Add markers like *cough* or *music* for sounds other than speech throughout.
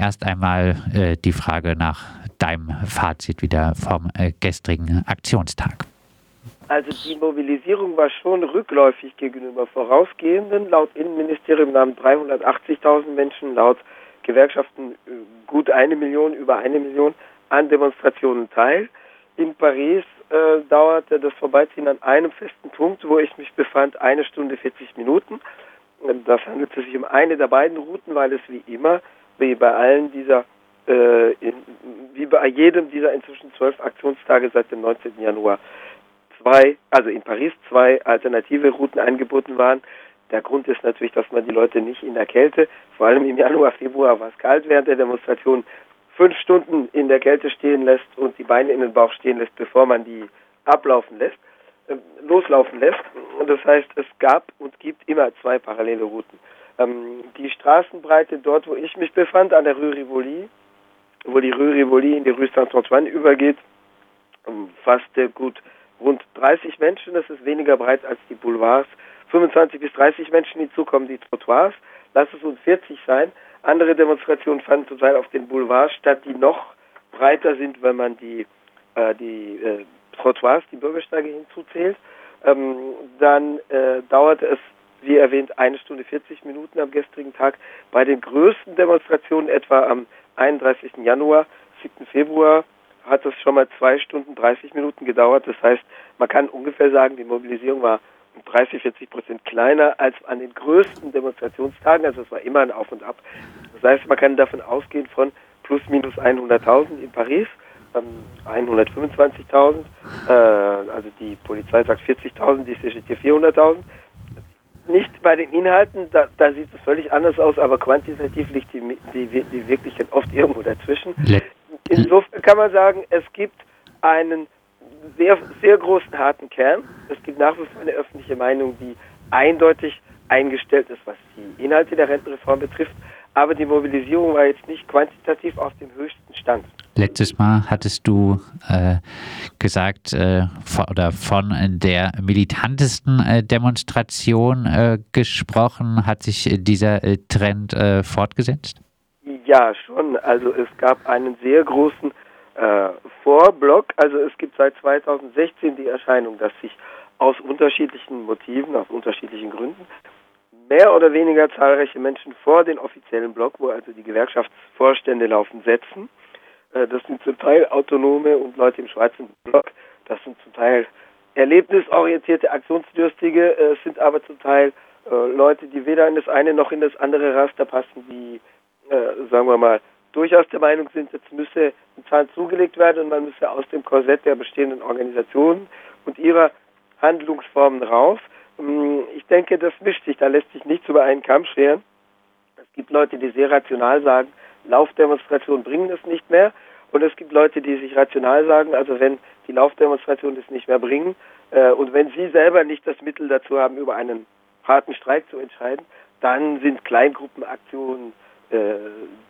erst einmal äh, die Frage nach deinem Fazit wieder vom äh, gestrigen Aktionstag. Also die Mobilisierung war schon rückläufig gegenüber vorausgehenden. Laut Innenministerium nahmen 380.000 Menschen, laut Gewerkschaften äh, gut eine Million, über eine Million an Demonstrationen teil. In Paris äh, dauerte das Vorbeiziehen an einem festen Punkt, wo ich mich befand, eine Stunde 40 Minuten. Das handelte sich um eine der beiden Routen, weil es wie immer, wie bei allen dieser, äh, wie bei jedem dieser inzwischen zwölf Aktionstage seit dem 19. Januar zwei, also in Paris zwei alternative Routen angeboten waren. Der Grund ist natürlich, dass man die Leute nicht in der Kälte, vor allem im Januar, Februar war es kalt während der Demonstration, fünf Stunden in der Kälte stehen lässt und die Beine in den Bauch stehen lässt, bevor man die ablaufen lässt, äh, loslaufen lässt. Und das heißt, es gab und gibt immer zwei parallele Routen. Ähm, die Straßenbreite dort, wo ich mich befand, an der Rue Rivoli, wo die Rue Rivoli in die Rue Saint-Antoine übergeht, umfasste gut rund 30 Menschen. Das ist weniger breit als die Boulevards. 25 bis 30 Menschen hinzukommen, die Trottoirs. Lass es uns 40 sein. Andere Demonstrationen fanden zum Teil auf den Boulevards statt, die noch breiter sind, wenn man die, äh, die äh, Trottoirs, die Bürgersteige hinzuzählt. Ähm, dann äh, dauerte es, wie erwähnt, eine Stunde 40 Minuten am gestrigen Tag. Bei den größten Demonstrationen, etwa am 31. Januar, 7. Februar, hat es schon mal zwei Stunden 30 Minuten gedauert. Das heißt, man kann ungefähr sagen, die Mobilisierung war um 30, 40 Prozent kleiner als an den größten Demonstrationstagen. Also es war immer ein Auf und Ab. Das heißt, man kann davon ausgehen von plus minus 100.000 in Paris, ähm, 125.000. Äh, also die Polizei sagt 40.000, die hier 400.000. Nicht bei den Inhalten, da, da, sieht es völlig anders aus, aber quantitativ liegt die, die, die Wirklichkeit oft irgendwo dazwischen. Insofern kann man sagen, es gibt einen sehr, sehr großen harten Kern. Es gibt nach wie vor eine öffentliche Meinung, die eindeutig eingestellt ist, was die Inhalte der Rentenreform betrifft. Aber die Mobilisierung war jetzt nicht quantitativ auf dem höchsten Stand. Letztes Mal hattest du äh, gesagt äh, von, oder von der militantesten äh, Demonstration äh, gesprochen. Hat sich dieser äh, Trend äh, fortgesetzt? Ja, schon. Also es gab einen sehr großen äh, Vorblock. Also es gibt seit 2016 die Erscheinung, dass sich aus unterschiedlichen Motiven, aus unterschiedlichen Gründen mehr oder weniger zahlreiche Menschen vor den offiziellen Block, wo also die Gewerkschaftsvorstände laufen, setzen. Äh, das sind zum Teil Autonome und Leute im schwarzen Block. Das sind zum Teil erlebnisorientierte, aktionsdürstige, äh, sind aber zum Teil äh, Leute, die weder in das eine noch in das andere Raster passen, die äh, sagen wir mal, durchaus der Meinung sind, jetzt müsse ein Zahn zugelegt werden und man müsse aus dem Korsett der bestehenden Organisationen und ihrer Handlungsformen raus. Ähm, ich denke, das mischt sich, da lässt sich nichts über einen Kamm scheren. Es gibt Leute, die sehr rational sagen, Laufdemonstrationen bringen es nicht mehr. Und es gibt Leute, die sich rational sagen, also wenn die Laufdemonstrationen es nicht mehr bringen äh, und wenn sie selber nicht das Mittel dazu haben, über einen harten Streik zu entscheiden, dann sind Kleingruppenaktionen äh,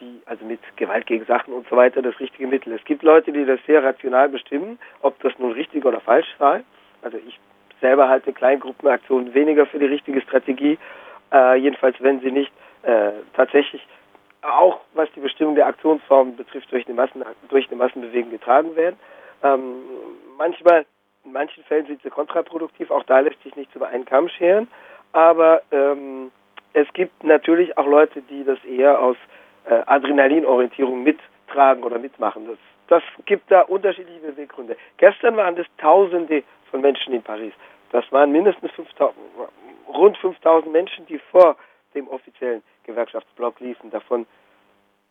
die, also mit Gewalt gegen Sachen und so weiter, das richtige Mittel. Es gibt Leute, die das sehr rational bestimmen, ob das nun richtig oder falsch sei. Also ich selber halte Kleingruppenaktionen weniger für die richtige Strategie, äh, jedenfalls wenn sie nicht äh, tatsächlich auch was die Bestimmung der Aktionsformen betrifft, durch eine, Massen, durch eine Massenbewegung getragen werden. Ähm, manchmal, in manchen Fällen sind sie kontraproduktiv, auch da lässt sich nichts über einen Kamm scheren, aber ähm, es gibt natürlich auch Leute, die das eher aus äh, Adrenalinorientierung mittragen oder mitmachen. Das, das gibt da unterschiedliche Beweggründe. Gestern waren es Tausende von Menschen in Paris. Das waren mindestens 5000, rund 5000 Menschen, die vor dem offiziellen Gewerkschaftsblock liefen. Davon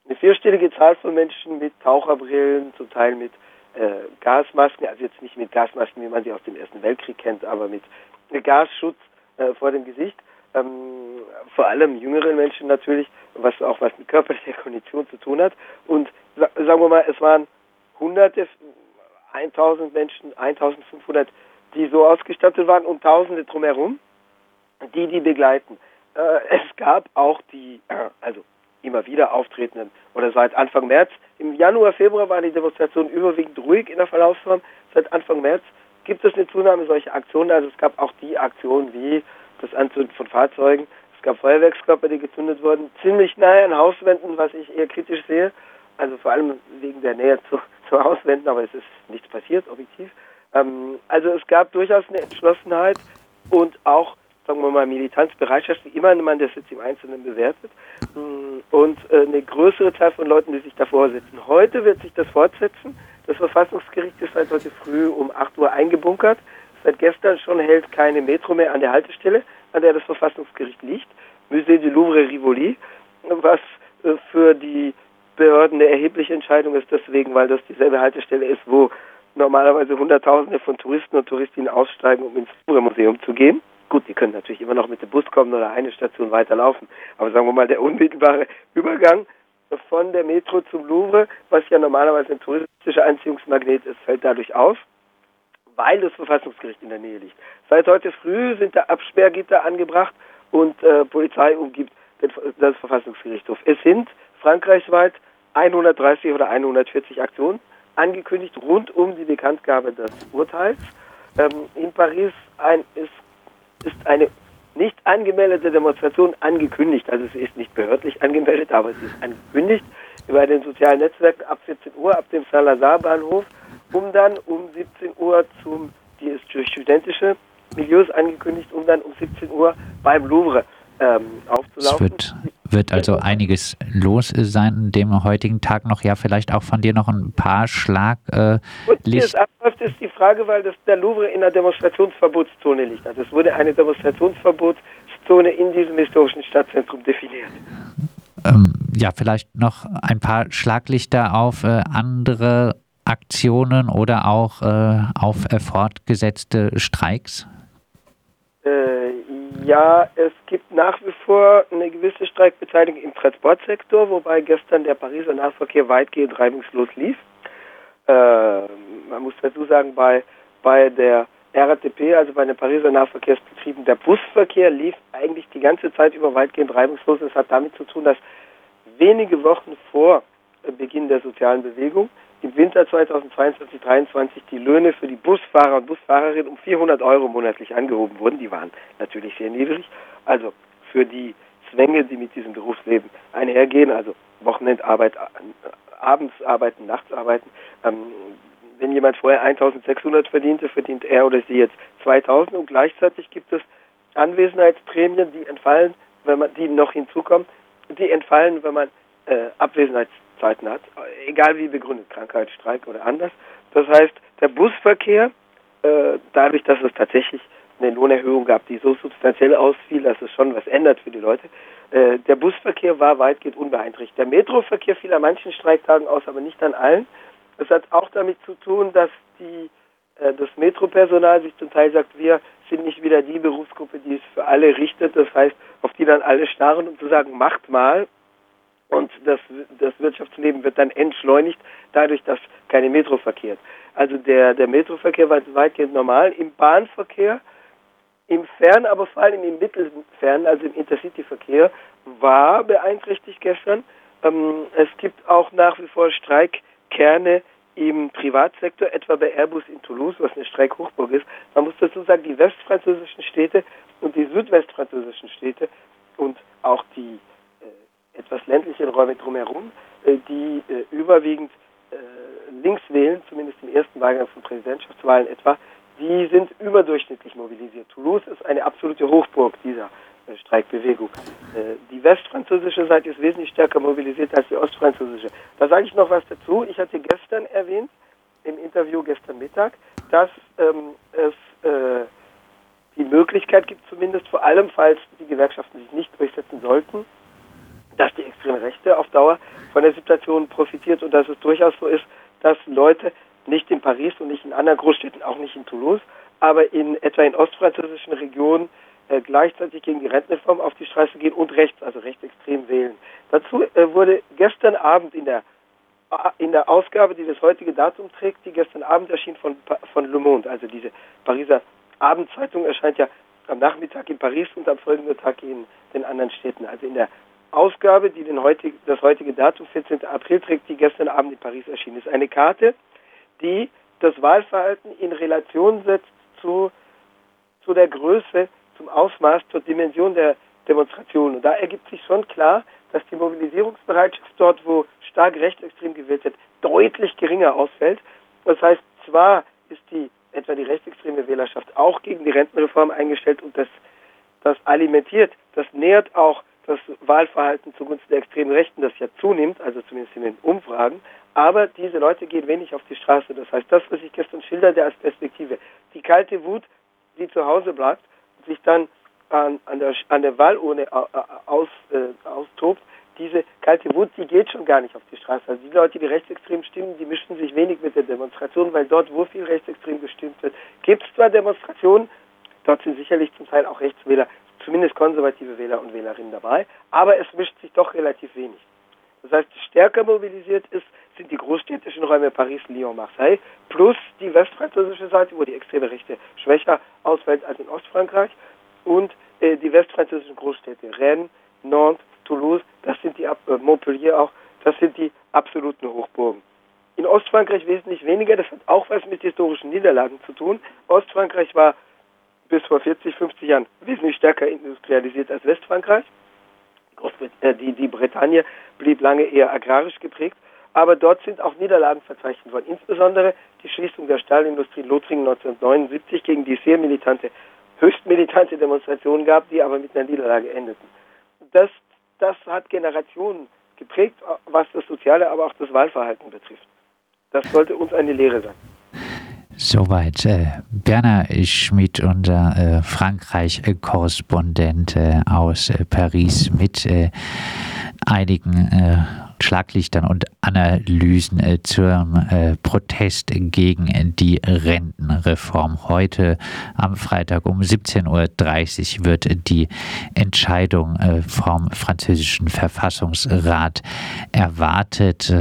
eine vierstellige Zahl von Menschen mit Taucherbrillen, zum Teil mit äh, Gasmasken, also jetzt nicht mit Gasmasken, wie man sie aus dem Ersten Weltkrieg kennt, aber mit Gasschutz äh, vor dem Gesicht ähm, vor allem jüngeren Menschen natürlich, was auch was mit körperlicher Kondition zu tun hat. Und sagen wir mal, es waren hunderte, 1000 Menschen, 1500, die so ausgestattet waren und tausende drumherum, die die begleiten. Äh, es gab auch die, also immer wieder auftretenden, oder seit Anfang März, im Januar, Februar war die Demonstration überwiegend ruhig in der Verlaufsform. Seit Anfang März gibt es eine Zunahme solcher Aktionen. Also es gab auch die Aktionen wie das Anzünden von Fahrzeugen. Es gab Feuerwerkskörper, die gezündet wurden, ziemlich nahe an Hauswänden, was ich eher kritisch sehe. Also vor allem wegen der Nähe zu, *laughs* zu Hauswänden, aber es ist nichts passiert, objektiv. Ähm, also es gab durchaus eine Entschlossenheit und auch, sagen wir mal, Militanzbereitschaft, wie immer man das jetzt im Einzelnen bewertet, mm, und äh, eine größere Zahl von Leuten, die sich davor sitzen. Heute wird sich das fortsetzen. Das Verfassungsgericht ist seit heute früh um 8 Uhr eingebunkert. Seit gestern schon hält keine Metro mehr an der Haltestelle, an der das Verfassungsgericht liegt. Musée du Louvre Rivoli, was äh, für die Behörden eine erhebliche Entscheidung ist, deswegen, weil das dieselbe Haltestelle ist, wo normalerweise Hunderttausende von Touristen und Touristinnen aussteigen, um ins Louvre-Museum zu gehen. Gut, die können natürlich immer noch mit dem Bus kommen oder eine Station weiterlaufen, aber sagen wir mal, der unmittelbare Übergang von der Metro zum Louvre, was ja normalerweise ein touristischer Anziehungsmagnet ist, fällt dadurch aus weil das Verfassungsgericht in der Nähe liegt. Seit heute früh sind da Absperrgitter angebracht und äh, Polizei umgibt das Verfassungsgerichtshof. Es sind frankreichsweit 130 oder 140 Aktionen angekündigt rund um die Bekanntgabe des Urteils. Ähm, in Paris ein, ist, ist eine nicht angemeldete Demonstration angekündigt. Also sie ist nicht behördlich angemeldet, aber sie ist angekündigt über den sozialen Netzwerken ab 14 Uhr ab dem Salazar-Bahnhof um dann um 17 Uhr zum, die ist durch studentische Milieus angekündigt, um dann um 17 Uhr beim Louvre ähm, aufzulaufen. Es wird, wird also einiges los sein dem heutigen Tag noch. Ja, vielleicht auch von dir noch ein paar Schlag. Äh, wie es abläuft, ist die Frage, weil das, der Louvre in der Demonstrationsverbotszone liegt. Also es wurde eine Demonstrationsverbotszone in diesem historischen Stadtzentrum definiert. Ähm, ja, vielleicht noch ein paar Schlaglichter auf äh, andere Aktionen oder auch äh, auf äh, fortgesetzte Streiks? Äh, ja, es gibt nach wie vor eine gewisse Streikbeteiligung im Transportsektor, wobei gestern der Pariser Nahverkehr weitgehend reibungslos lief. Äh, man muss dazu sagen, bei, bei der RATP, also bei den Pariser Nahverkehrsbetrieben, der Busverkehr lief eigentlich die ganze Zeit über weitgehend reibungslos. Das hat damit zu tun, dass wenige Wochen vor Beginn der sozialen Bewegung im Winter 2022-2023 die Löhne für die Busfahrer und Busfahrerinnen um 400 Euro monatlich angehoben wurden. Die waren natürlich sehr niedrig. Also für die Zwänge, die mit diesem Berufsleben einhergehen, also Wochenendarbeit, abends arbeiten, nachts arbeiten. Ähm, wenn jemand vorher 1600 verdiente, verdient er oder sie jetzt 2000 und gleichzeitig gibt es Anwesenheitsprämien, die entfallen, wenn man, die noch hinzukommen, die entfallen, wenn man äh, Abwesenheits Zeiten hat, egal wie begründet, Krankheit, Streik oder anders. Das heißt, der Busverkehr, äh, dadurch, dass es tatsächlich eine Lohnerhöhung gab, die so substanziell ausfiel, dass es schon was ändert für die Leute, äh, der Busverkehr war weitgehend unbeeinträchtigt. Der Metroverkehr fiel an manchen Streiktagen aus, aber nicht an allen. Das hat auch damit zu tun, dass die, äh, das Metropersonal sich zum Teil sagt, wir sind nicht wieder die Berufsgruppe, die es für alle richtet. Das heißt, auf die dann alle starren, um zu sagen, macht mal, und das, das Wirtschaftsleben wird dann entschleunigt, dadurch, dass keine Metro verkehrt. Also der, der Metroverkehr war weitgehend normal. Im Bahnverkehr, im Fern, aber vor allem im Mittelfern, also im Intercity-Verkehr, war beeinträchtigt gestern. Ähm, es gibt auch nach wie vor Streikkerne im Privatsektor, etwa bei Airbus in Toulouse, was eine Streikhochburg ist. Man muss dazu sagen, die westfranzösischen Städte und die südwestfranzösischen Städte und auch die etwas ländlichen Räume drumherum, äh, die äh, überwiegend äh, links wählen, zumindest im ersten Wahlgang von Präsidentschaftswahlen etwa, die sind überdurchschnittlich mobilisiert. Toulouse ist eine absolute Hochburg dieser Streikbewegung. Die westfranzösische Seite ist wesentlich stärker mobilisiert als die ostfranzösische. Da sage ich noch was dazu. Ich hatte gestern erwähnt, im Interview gestern Mittag, dass ähm, es äh, die Möglichkeit gibt, zumindest vor allem, falls die Gewerkschaften sich nicht durchsetzen sollten, dass die extreme Rechte auf Dauer von der Situation profitiert und dass es durchaus so ist, dass Leute nicht in Paris und nicht in anderen Großstädten, auch nicht in Toulouse, aber in etwa in ostfranzösischen Regionen äh, gleichzeitig gegen die Rentenreform auf die Straße gehen und rechts, also rechtsextrem wählen. Dazu äh, wurde gestern Abend in der in der Ausgabe, die das heutige Datum trägt, die gestern Abend erschien von, von Le Monde, also diese Pariser Abendzeitung erscheint ja am Nachmittag in Paris und am folgenden Tag in den anderen Städten. Also in der Ausgabe, die den heutig, das heutige Datum 14. April trägt, die gestern Abend in Paris erschienen ist. Eine Karte, die das Wahlverhalten in Relation setzt zu, zu der Größe, zum Ausmaß, zur Dimension der Demonstrationen. Und da ergibt sich schon klar, dass die Mobilisierungsbereitschaft dort, wo stark rechtsextrem gewählt wird, deutlich geringer ausfällt. Das heißt, zwar ist die etwa die rechtsextreme Wählerschaft auch gegen die Rentenreform eingestellt und das, das alimentiert, das nährt auch das Wahlverhalten zugunsten der extremen Rechten, das ja zunimmt, also zumindest in den Umfragen. Aber diese Leute gehen wenig auf die Straße. Das heißt, das, was ich gestern schilderte als Perspektive, die kalte Wut, die zu Hause bleibt und sich dann an, an, der, an der Wahlurne aus, äh, austobt, diese kalte Wut, die geht schon gar nicht auf die Straße. Also die Leute, die rechtsextrem stimmen, die mischen sich wenig mit der Demonstration, weil dort, wo viel rechtsextrem gestimmt wird, gibt es zwar Demonstrationen, dort sind sicherlich zum Teil auch Rechtswähler, zumindest konservative Wähler und Wählerinnen dabei, aber es mischt sich doch relativ wenig. Das heißt, stärker mobilisiert ist, sind die großstädtischen Räume Paris, Lyon, Marseille, plus die westfranzösische Seite, wo die extreme Rechte schwächer ausfällt als in Ostfrankreich, und äh, die westfranzösischen Großstädte Rennes, Nantes, Toulouse, das sind die, äh, Montpellier auch, das sind die absoluten Hochburgen. In Ostfrankreich wesentlich weniger, das hat auch was mit historischen Niederlagen zu tun. Ostfrankreich war bis vor 40, 50 Jahren wesentlich stärker industrialisiert als Westfrankreich. Äh, die, die Bretagne blieb lange eher agrarisch geprägt, aber dort sind auch Niederlagen verzeichnet worden. Insbesondere die Schließung der Stahlindustrie in Lothringen 1979, gegen die sehr militante, höchst militante Demonstrationen gab, die aber mit einer Niederlage endeten. Das das hat Generationen geprägt, was das Soziale, aber auch das Wahlverhalten betrifft. Das sollte uns eine Lehre sein. Soweit äh, Berner Schmidt, unser äh, Frankreich-Korrespondent äh, aus äh, Paris mit äh, einigen äh, Schlaglichtern und Analysen zum Protest gegen die Rentenreform. Heute am Freitag um 17.30 Uhr wird die Entscheidung vom französischen Verfassungsrat erwartet.